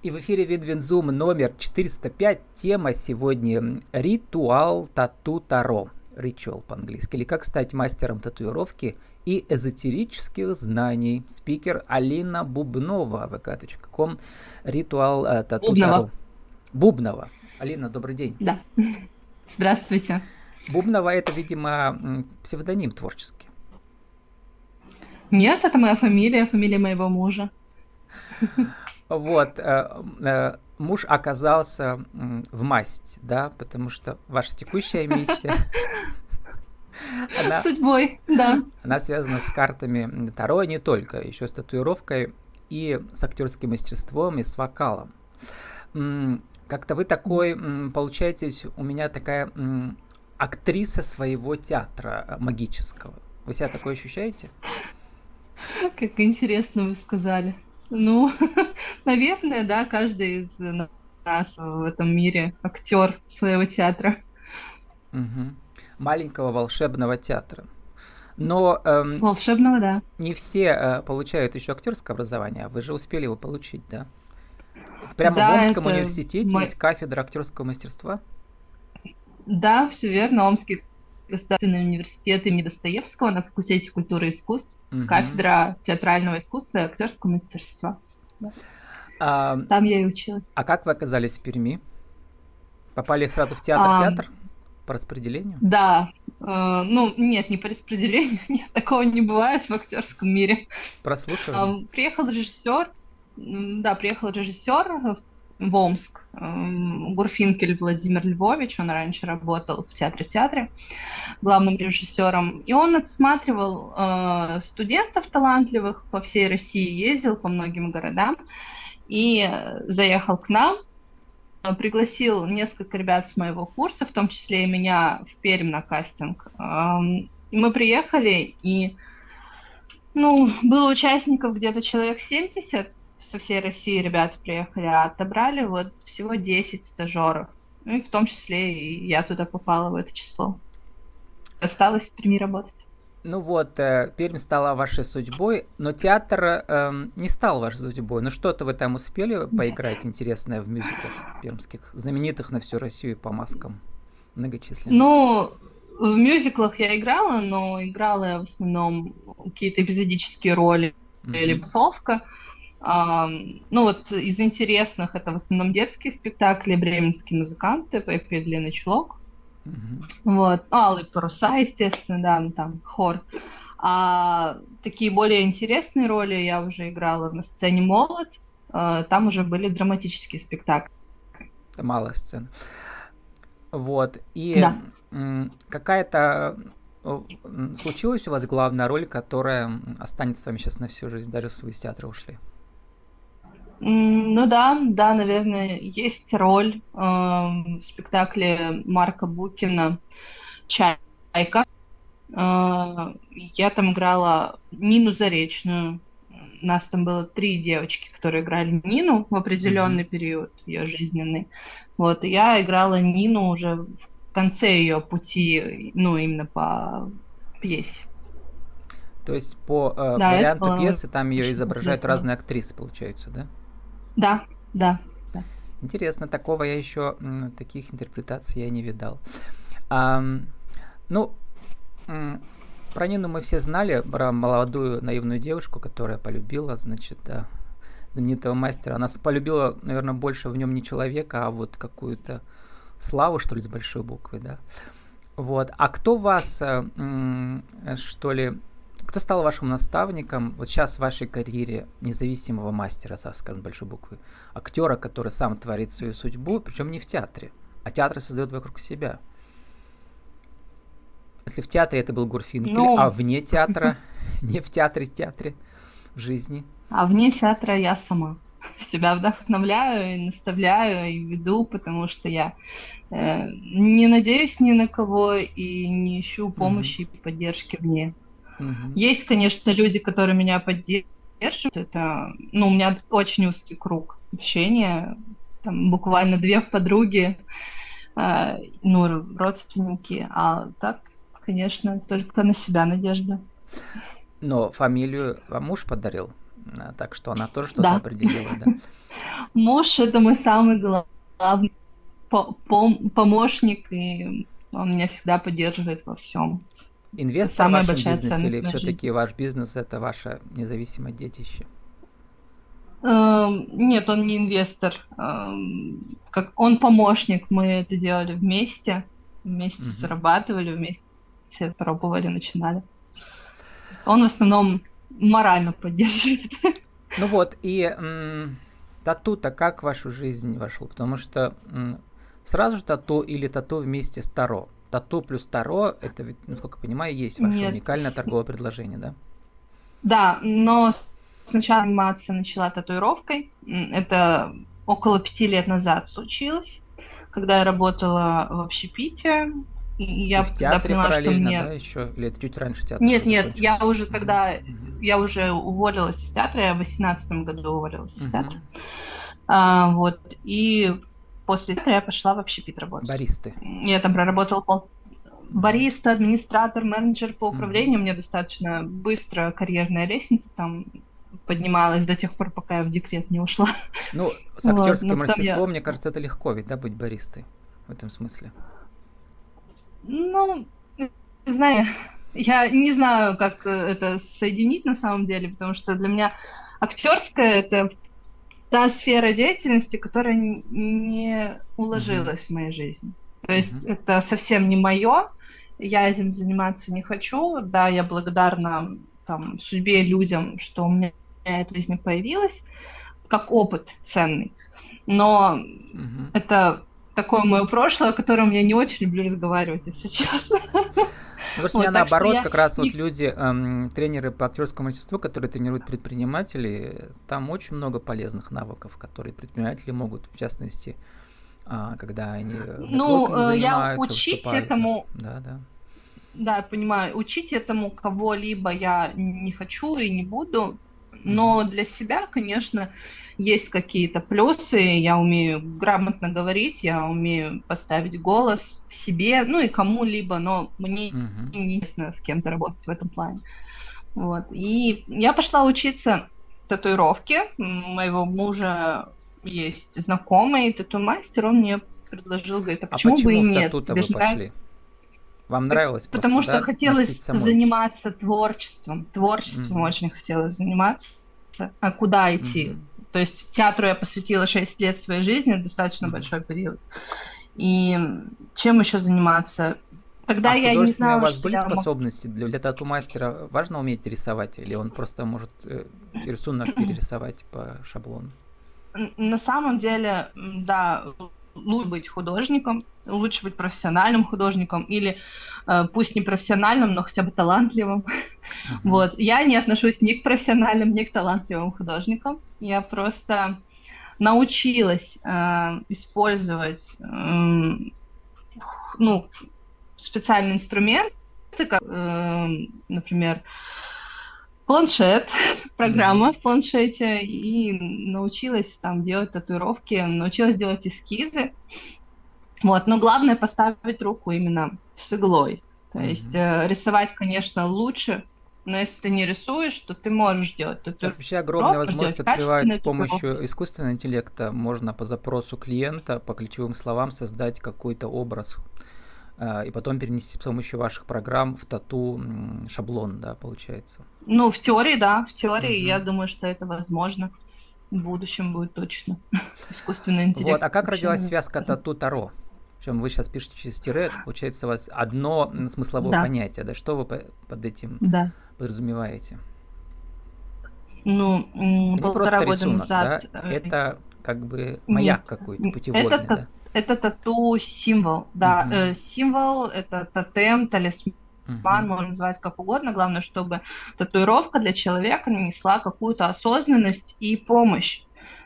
И в эфире Видвинзум номер 405. Тема сегодня «Ритуал тату таро». Ritual по-английски. Или «Как стать мастером татуировки и эзотерических знаний». Спикер Алина Бубнова, vk.com, «Ритуал э, тату Бубнова. таро». Бубнова. Алина, добрый день. Да. Здравствуйте. Бубнова это, видимо, псевдоним творческий. Нет, это моя фамилия, фамилия моего мужа. Вот, э, э, муж оказался в масть, да, потому что ваша текущая миссия, она, Судьбой, да. она связана с картами Таро, не только, еще с татуировкой и с актерским мастерством, и с вокалом. Как-то вы такой, м, получаетесь, у меня такая актриса своего театра э, магического. Вы себя такое ощущаете? Как интересно вы сказали. Ну, наверное, да, каждый из нас в этом мире актер своего театра. Мгм. Маленького волшебного театра. Но эм, Волшебного, да. не все э, получают еще актерское образование, а вы же успели его получить, да? Прямо Да, в Омском университете мой- есть кафедра актерского мастерства. Да, все верно. Омский государственный университет имени Достоевского на факультете культуры и искусств, Мгм. кафедра театрального искусства и актерского мастерства. А, Там я и училась. а как вы оказались в Перми? Попали сразу в театр, А, театр по распределению? Да, э, ну нет, не по распределению, нет, такого не бывает в актерском мире. Прослушивание? А, Приехал режиссер, да, приехал режиссер в в Омск, эм, Гурфинкель Владимир Львович, он раньше работал в театре-театре главным режиссером, и он отсматривал э, студентов талантливых по всей России, ездил по многим городам и заехал к нам, э, пригласил несколько ребят с моего курса, в том числе и меня в Пермь на кастинг. Эм, мы приехали, и ну, было участников где-то человек 70, со всей России ребята приехали, а отобрали вот всего 10 стажеров. Ну и в том числе и я туда попала в это число. Осталось в Перми работать. Ну вот, э, Пермь стала вашей судьбой, но театр эм, не стал вашей судьбой. Ну что-то вы там успели поиграть интересное в мюзиклах пермских, знаменитых на всю Россию по маскам многочисленных? Ну, в мюзиклах я играла, но играла я в основном какие-то эпизодические роли Мгм. или басовка. Ам, ну вот из интересных это в основном детские спектакли, бременские музыканты, Пеппи Длинный чулок. Мгм. Вот. Алые паруса, естественно, да, ну, там хор. А такие более интересные роли я уже играла на сцене «Молот». Э, Там уже были драматические спектакли. Это малая сцена. Вот. И Да. какая-то э, случилась у вас главная роль, которая останется с вами сейчас на всю жизнь, даже если вы из театра ушли? Ну да, да, наверное, есть роль э, в спектакле Марка Букина «Чайка». Э, Я там играла Нину Заречную. У нас там было три девочки, которые играли Нину в определенный период ее жизненный. Вот, и я играла Нину уже в конце ее пути, ну, именно по пьесе. То есть по э, Да, варианту было пьесы там ее изображают разные актрисы, получаются, да? Да, да. Интересно, такого я еще таких интерпретаций я не видал. Ам, ну, про Нину мы все знали, про молодую наивную девушку, которая полюбила, значит, да, знаменитого мастера. Она полюбила, наверное, больше в нем не человека, а вот какую-то славу, что ли, с большой буквы, да. Вот. А кто вас, э, э, что ли, кто стал вашим наставником вот сейчас в вашей карьере независимого мастера, скажем, большой буквы? Актера, который сам творит свою судьбу, причем не в театре, а театр создает вокруг себя. Если в театре это был Гурфинкель, Ну. а вне театра, не в театре, в театре, в жизни. А вне театра я сама себя вдохновляю и наставляю и веду, потому что я э, не надеюсь ни на кого и не ищу помощи и поддержки вне. Мгм. Есть, конечно, люди, которые меня поддерживают. Это, ну, у меня очень узкий круг общения. Там буквально две подруги, э, ну, родственники. А так, конечно, только на себя надежда. Но фамилию вам муж подарил, А, так что она тоже что-то да. определила, да. Муж это мой самый главный помощник, и он меня всегда поддерживает во всем. Инвестор самая в вашем большая бизнесе или все-таки ваш бизнес это ваше независимое детище? Эм, нет, он не инвестор. Эм, как он помощник. Мы это делали вместе, вместе угу. зарабатывали, вместе пробовали, начинали. Он в основном морально поддерживает. Ну вот, и тату-то как в вашу жизнь вошел? Потому что сразу же тату или тату вместе с таро? Тату плюс таро, это ведь, насколько я понимаю, есть ваше Нет. уникальное торговое предложение, да? Да, но сначала заниматься начала татуировкой. Это около пяти лет назад случилось, когда я работала в общепите. И я в театре поняла, параллельно, что мне... да, еще? Это чуть раньше театр? Нет, нет, я уже когда... Mm-hmm. Я уже уволилась из театра, я в восемнадцатом году уволилась из mm-hmm. театра. А, вот, и после этого я пошла в общепит работать. Баристы. Я там проработала пол... Бариста, администратор, менеджер по управлению. Mm-hmm. Мне достаточно быстро карьерная лестница там поднималась до тех пор, пока я в декрет не ушла. Ну, с актерским вот, мастерством, я... мне кажется, это легко ведь, да, быть баристой в этом смысле? Ну, не знаю, я не знаю, как это соединить на самом деле, потому что для меня актерская это та сфера деятельности, которая не уложилась mm-hmm. в моей жизни. То есть mm-hmm. это совсем не мое, я этим заниматься не хочу. Да, я благодарна там, судьбе, людям, что у меня эта жизнь появилась, как опыт ценный. Но mm-hmm. это такое мое прошлое, о котором я не очень люблю разговаривать, если честно. Потому что вот, у меня наоборот, как раз вот люди, эм, тренеры по актерскому мастерству, которые тренируют предпринимателей, там очень много полезных навыков, которые предприниматели могут, в частности, а, когда они Ну, э, я учить выступают. этому... Да, да. Да, я понимаю. Учить этому кого-либо я не хочу и не буду. Но для себя, конечно, есть какие-то плюсы. Я умею грамотно говорить, я умею поставить голос в себе, ну и кому-либо, но мне uh-huh. не интересно с кем-то работать в этом плане. Вот. И я пошла учиться татуировке. Моего мужа есть знакомый тату-мастер, он мне предложил, говорит, а почему, а почему бы и нет? Тебе же нравится? Вам нравилось? Потому просто, что да, хотелось заниматься творчеством. Творчеством mm-hmm. очень хотелось заниматься. А куда идти? Mm-hmm. То есть театру я посвятила 6 лет своей жизни, достаточно mm-hmm. большой период. И чем еще заниматься? Тогда а я не знала, у вас были способности мог... для, для тату-мастера? Важно уметь рисовать? Или он просто может э, рисунок перерисовать по шаблону? На самом деле, да, лучше быть художником, лучше быть профессиональным художником или э, пусть не профессиональным, но хотя бы талантливым. Uh-huh. Вот. Я не отношусь ни к профессиональным, ни к талантливым художникам. Я просто научилась э, использовать э, ну, специальные инструменты, как, э, например, планшет, программа в планшете, и научилась там делать татуировки, научилась делать эскизы. Вот, но главное поставить руку именно с иглой. То есть э, рисовать, конечно, лучше, но если ты не рисуешь, то ты можешь делать. Ты Сейчас вообще огромная возможность открывается с помощью искусственного интеллекта. Можно по запросу клиента, по ключевым словам создать какой-то образ и потом перенести с помощью ваших программ в тату шаблон, да, получается. Ну, в теории, да, в теории, угу. я думаю, что это возможно. В будущем будет точно. Искусственный интеллект. Вот, а как родилась связка тату-таро? Причем вы сейчас пишете через тире, это получается у вас одно смысловое да. понятие, да? Что вы под этим да. подразумеваете? Ну, полтора года рисунок, назад... Да? Э, это как бы маяк какой-то путеводный, это, да? Это тату-символ, да. Угу. Э, символ — это тотем, талисман, угу. можно называть как угодно. Главное, чтобы татуировка для человека несла какую-то осознанность и помощь.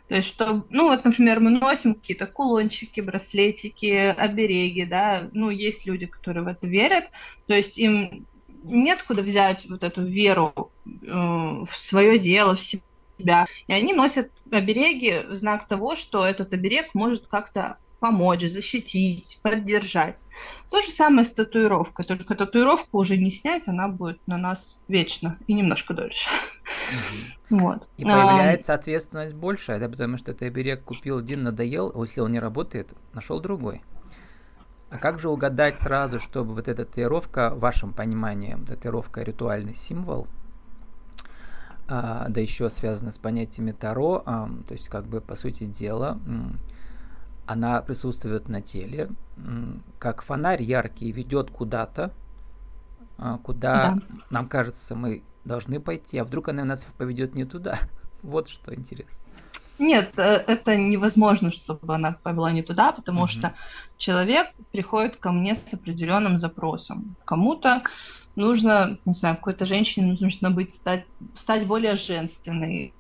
То есть, что, ну, вот, например, мы носим какие-то кулончики, браслетики, обереги, да, ну, есть люди, которые в это верят, то есть им нет куда взять вот эту веру э, в свое дело, в себя, и они носят обереги в знак того, что этот оберег может как-то помочь, защитить, поддержать. То же самое с татуировкой, только татуировку уже не снять, она будет на нас вечно и немножко дольше. Угу. Вот. И появляется а, ответственность большая, да, потому что ты берег купил один, надоел, а если он не работает, нашел другой. А как же угадать сразу, чтобы вот эта татуировка, в вашем понимании, татуировка ритуальный символ, а, да еще связана с понятиями Таро, а, то есть как бы по сути дела она присутствует на теле, как фонарь яркий ведет куда-то, а, куда да. нам кажется мы должны пойти, а вдруг она нас поведет не туда. Вот что интересно. Нет, э, это невозможно, чтобы она повела не туда, потому mm-hmm. что человек приходит ко мне с определенным запросом. Кому-то нужно, не знаю, какой-то женщине нужно быть стать, стать более женственной,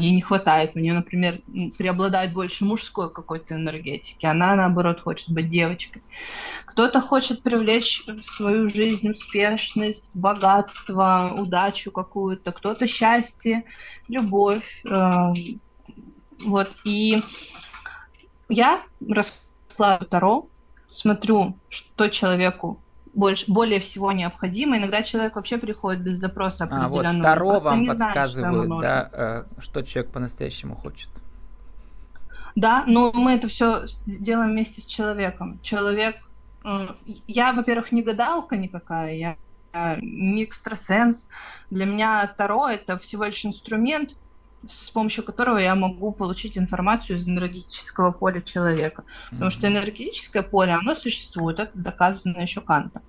ей не хватает. У нее, например, преобладает больше мужской какой-то энергетики. Она, наоборот, хочет быть девочкой. Кто-то хочет привлечь в свою жизнь успешность, богатство, удачу какую-то. Кто-то счастье, любовь. Э, вот. И я раскладываю Таро, смотрю, что человеку больше, более всего необходимо. Иногда человек вообще приходит без запроса определенного. А, вот Таро вам подсказывает, знает, да, э, что человек по-настоящему хочет. Да, но мы это все делаем вместе с человеком. Человек... Э, я, во-первых, не гадалка никакая, я не экстрасенс. Для меня Таро — это всего лишь инструмент, с помощью которого я могу получить информацию из энергетического поля человека. Потому что энергетическое поле, оно существует, это доказано еще Кантом.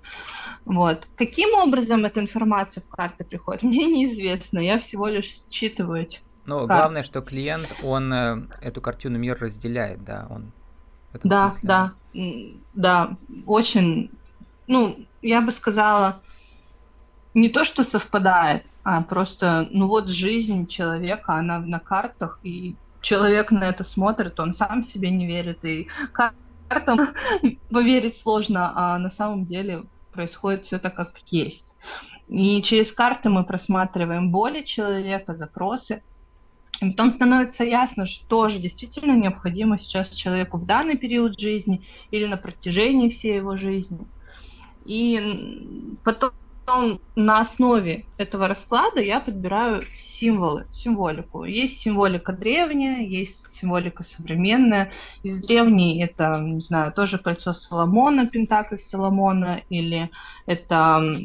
Вот. Каким образом эта информация в карты приходит, мне неизвестно. Я всего лишь считываю эти Ну, карты. главное, что клиент, он э, эту картину мир разделяет, да, он да, смысле, да, да, да, очень, ну, я бы сказала, не то, что совпадает, а просто, ну вот жизнь человека, она на картах, и человек на это смотрит, он сам себе не верит, и картам поверить сложно, а на самом деле происходит все так, как есть. И через карты мы просматриваем боли человека, запросы, и потом становится ясно, что же действительно необходимо сейчас человеку в данный период жизни или на протяжении всей его жизни. И потом потом на основе этого расклада я подбираю символы, символику. Есть символика древняя, есть символика современная. Из древней это, не знаю, тоже кольцо Соломона, пентакль Соломона, или это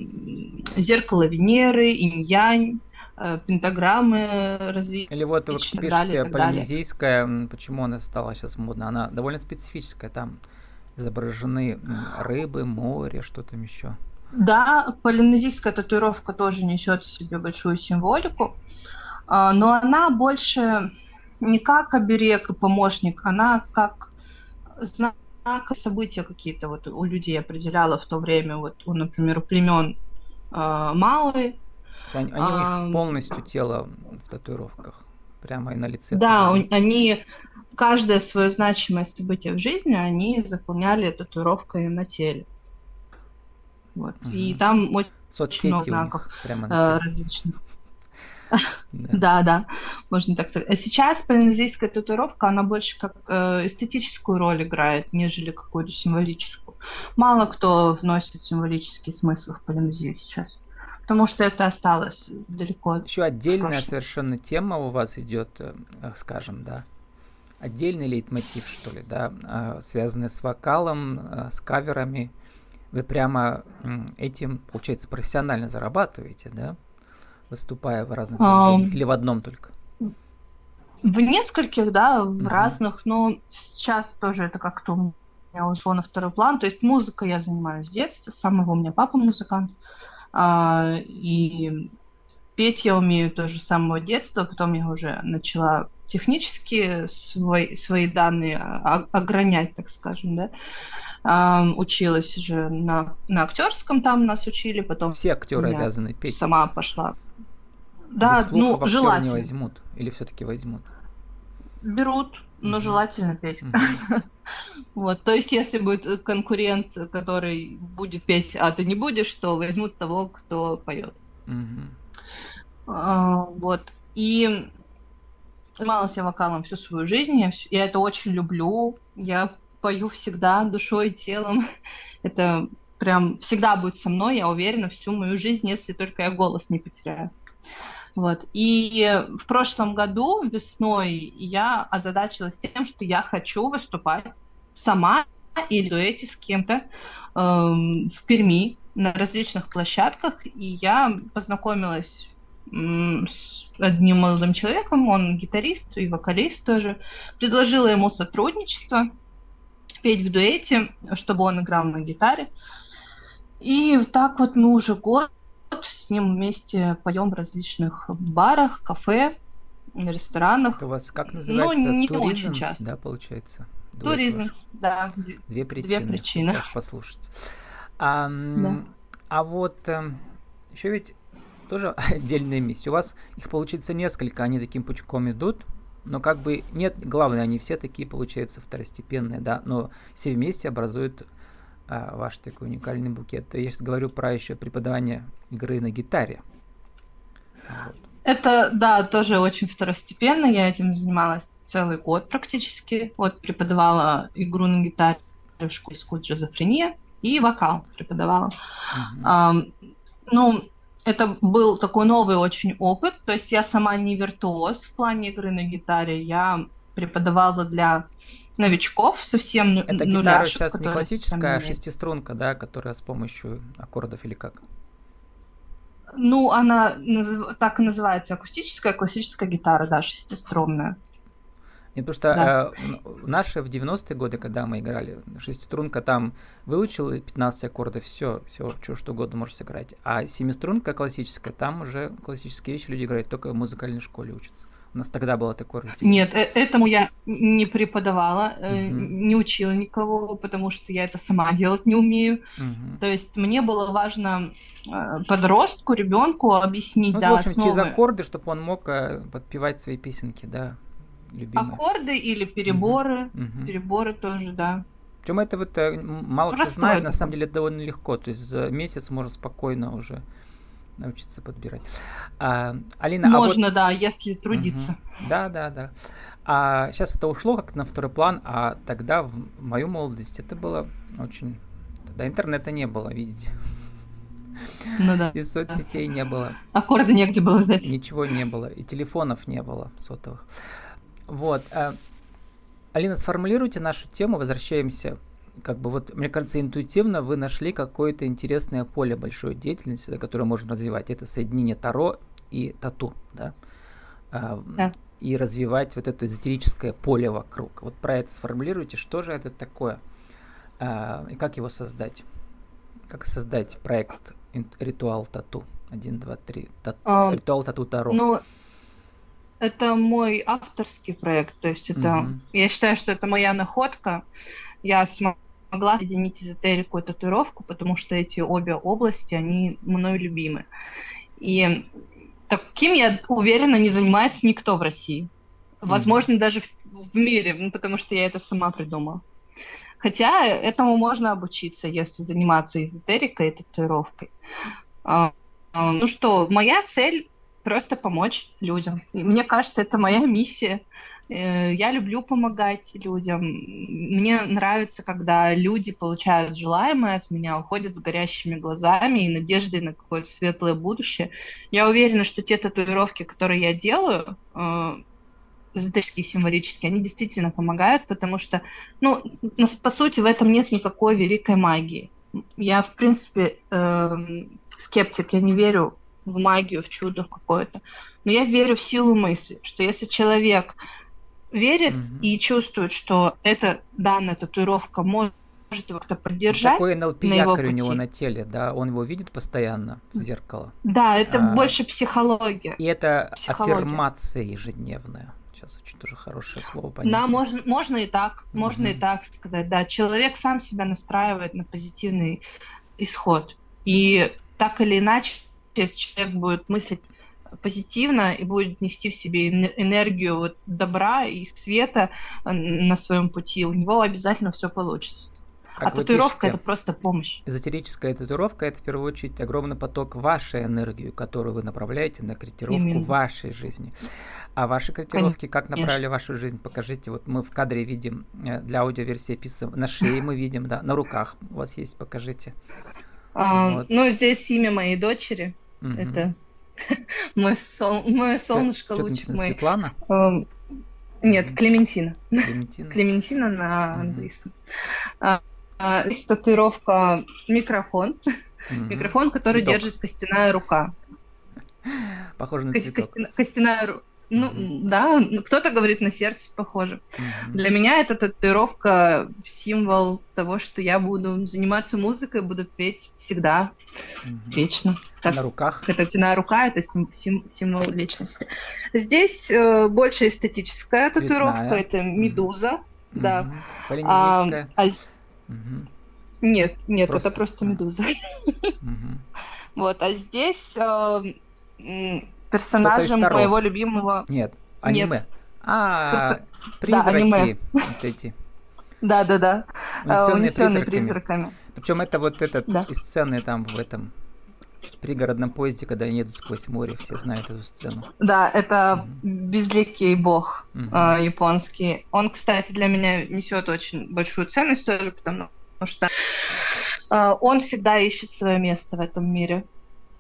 зеркало Венеры, инь-янь, э, пентаграммы различные. Или вот вы пишете далее, полинезийская, почему она стала сейчас модна? Она довольно специфическая, там изображены рыбы, море, что там еще. Да, полинезийская татуировка тоже несет в себе большую символику, а, но она больше не как оберег и помощник, она как знак события какие-то вот у людей определяла в то время, вот, у, например, у племен э, Мауи. Они, они а, у них полностью тело в татуировках, прямо и на лице. Да, у, они каждое свое значимое событие в жизни они заполняли татуировкой на теле. Вот. Угу. И там очень Соцсети много знаков прямо э, различных. Да. да, можно так сказать. А сейчас полинезийская татуировка, она больше как э, эстетическую роль играет, нежели какую-то символическую. Мало кто вносит символический смысл в полинезию сейчас. Потому что это осталось далеко. Еще отдельная совершенно тема у вас идет, э, скажем, да, отдельный лейтмотив, что ли, да, а, связанный с вокалом, с каверами вы прямо этим, получается, профессионально зарабатываете, да? Выступая в разных заведениях um, или в одном только? В нескольких, да, в uh-huh. разных, но сейчас тоже это как-то у меня ушло на второй план. То есть музыка я занимаюсь с детства, с самого у меня папа музыкант. А, и петь я умею тоже с самого детства, потом я уже начала технически свои, свои данные огранять, так скажем, да училась же на, на актерском, там нас учили, потом... Все актеры обязаны петь. Сама пошла. Да, Без ну, желательно. не возьмут или все-таки возьмут? Берут, но mm желательно петь. mm вот, то есть, если будет конкурент, который будет петь, а ты не будешь, то возьмут того, кто поет. mm А, вот. И занималась я вокалом всю свою жизнь, я, я это очень люблю. Я пою всегда душой и телом. Это прям всегда будет со мной, я уверена, всю мою жизнь, если только я голос не потеряю. Вот. И в прошлом году, весной, я озадачилась тем, что я хочу выступать сама или дуэте с кем-то эм, в Перми на различных площадках. И я познакомилась с одним молодым человеком, он гитарист и вокалист тоже, предложила ему сотрудничество, петь в дуэте, чтобы он играл на гитаре. И так вот мы уже год с ним вместе поем в различных барах, кафе, ресторанах. Это у вас как называется? Ну, не Туризм, очень часто. Да, получается. Туризм, да. Две причины. Две причины. Сейчас послушать. А, да. а вот э, еще ведь тоже отдельная миссия. У вас их получится несколько, они таким пучком идут, но как бы нет, главное, они все такие получаются второстепенные, да, но все вместе образуют а, ваш такой уникальный букет. Я сейчас говорю про еще преподавание игры на гитаре. Вот. Это, да, тоже очень второстепенно. Я этим занималась целый год практически. Вот преподавала игру на гитаре в школе джазофрения и вокал преподавала. Uh-huh. А, ну, это был такой новый очень опыт. То есть я сама не виртуоз в плане игры на гитаре. Я преподавала для новичков совсем Это гитара сейчас не классическая, а шестиструнка, да, которая с помощью аккордов или как? Ну, она так и называется акустическая, классическая гитара, да, шестиструнная. Нет, потому что да. э, наши в 90-е годы, когда мы играли, шестиструнка там выучил 15 аккордов, все, все, что, что угодно можешь сыграть. А семиструнка классическая, там уже классические вещи люди играют, только в музыкальной школе учатся. У нас тогда было такое разделение. Нет, э, этому я не преподавала, угу. не учила никого, потому что я это сама делать не умею. Угу. То есть мне было важно э, подростку, ребенку объяснить, ну, да, в общем, основы. через аккорды, чтобы он мог подпевать свои песенки, да, любимые. Аккорды или переборы, угу. переборы тоже, да. Причем это вот мало Простой кто знает, на самом деле это довольно легко, то есть за месяц можно спокойно уже научиться подбирать. А, Алина, Можно, а вот... да, если трудиться. Угу. Да, да, да. А сейчас это ушло как на второй план, а тогда в мою молодость это было очень... Тогда интернета не было, видите. Ну да. И соцсетей не было. Аккорды негде было взять. Ничего не было. И телефонов не было сотовых. Вот. А, Алина, сформулируйте нашу тему. Возвращаемся как бы вот, мне кажется, интуитивно вы нашли какое-то интересное поле большой деятельности, которое можно развивать. Это соединение Таро и Тату, да? А, да. И развивать вот это эзотерическое поле вокруг. Вот про это сформулируйте, что же это такое а, и как его создать. Как создать проект Ритуал Тату? Один, два, три. Тат... А, Ритуал Тату Таро. Ну, это мой авторский проект, то есть это, угу. я считаю, что это моя находка. Я смогла могла соединить эзотерику и татуировку, потому что эти обе области, они мной любимы. И таким, я уверена, не занимается никто в России. Возможно, mm-hmm. даже в, в мире, ну, потому что я это сама придумала. Хотя этому можно обучиться, если заниматься эзотерикой и татуировкой. А, а, ну что, моя цель просто помочь людям. И мне кажется, это моя миссия — Э, я люблю помогать людям. Мне нравится, когда люди получают желаемое от меня, уходят с горящими глазами и надеждой на какое-то светлое будущее. Я уверена, что те татуировки, которые я делаю, э, эзотерические, символические, они действительно помогают, потому что, ну, по сути, в этом нет никакой великой магии. Я, в принципе, э, скептик, я не верю в магию, в чудо какое-то. Но я верю в силу мысли, что если человек верит угу. и чувствует, что эта данная татуировка может его как-то поддержать. Такой НЛП якорь у него на теле, да, он его видит постоянно в зеркало. Да, это а, больше психология. И это психология. аффирмация ежедневная. Сейчас очень тоже хорошее слово понятие. Да, можно, можно и так, угу. можно и так сказать, да. Человек сам себя настраивает на позитивный исход. И так или иначе, если человек будет мыслить позитивно и будет нести в себе энергию вот добра и света э, на своем пути, у него обязательно все получится. Как а татуировка пишете, это просто помощь. Эзотерическая татуировка это в первую очередь огромный поток вашей энергии, которую вы направляете на корректировку Именно. вашей жизни. А ваши корректировки как направили вашу жизнь? Покажите. Вот мы в кадре видим э, для аудиоверсии описываем. На шее мы видим, да, на руках у вас есть. Покажите. А, вот. Ну, здесь имя моей дочери. Угу. Это мой, сол... мое солнышко, лучик мой. Светлана? Нет, Клементина. Клементина, Клементина на английском. А, а, здесь татуировка микрофон. Микрофон, который держит костяная рука. Похоже на цветок. Костяная рука ну, mm-hmm. да, кто-то говорит на сердце похоже. Mm-hmm. Для меня это татуировка символ того, что я буду заниматься музыкой, буду петь всегда, mm-hmm. вечно. Так, на руках? Это тяная рука, это сим- сим- символ личности. Здесь э, больше эстетическая Цветная. татуировка, это медуза, mm-hmm. да. Mm-hmm. А, а... Mm-hmm. Нет, нет, просто... это просто медуза. Mm-hmm. Вот, а здесь э, персонажем моего любимого... Нет, аниме. Нет. А, Перс... призраки да, аниме. вот эти. Да-да-да, унесенные призраками. Причем это вот этот да. из сцены там в этом пригородном поезде, когда они едут сквозь море, все знают эту сцену. Да, это безликий бог э, японский. Он, кстати, для меня несет очень большую ценность тоже, потому что э, он всегда ищет свое место в этом мире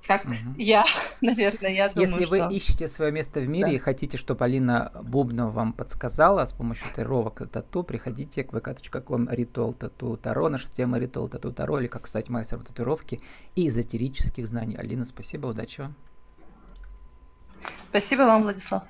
как угу. я, наверное, я думаю, Если вы ищете свое место в мире да. и хотите, чтобы Алина Бубнова вам подсказала с помощью татуировок тату, приходите к vk.com ритуал тату таро, наша тема ритуал тату таро, или как стать мастером татуировки и эзотерических знаний. Алина, спасибо, удачи вам. Спасибо вам, Владислав.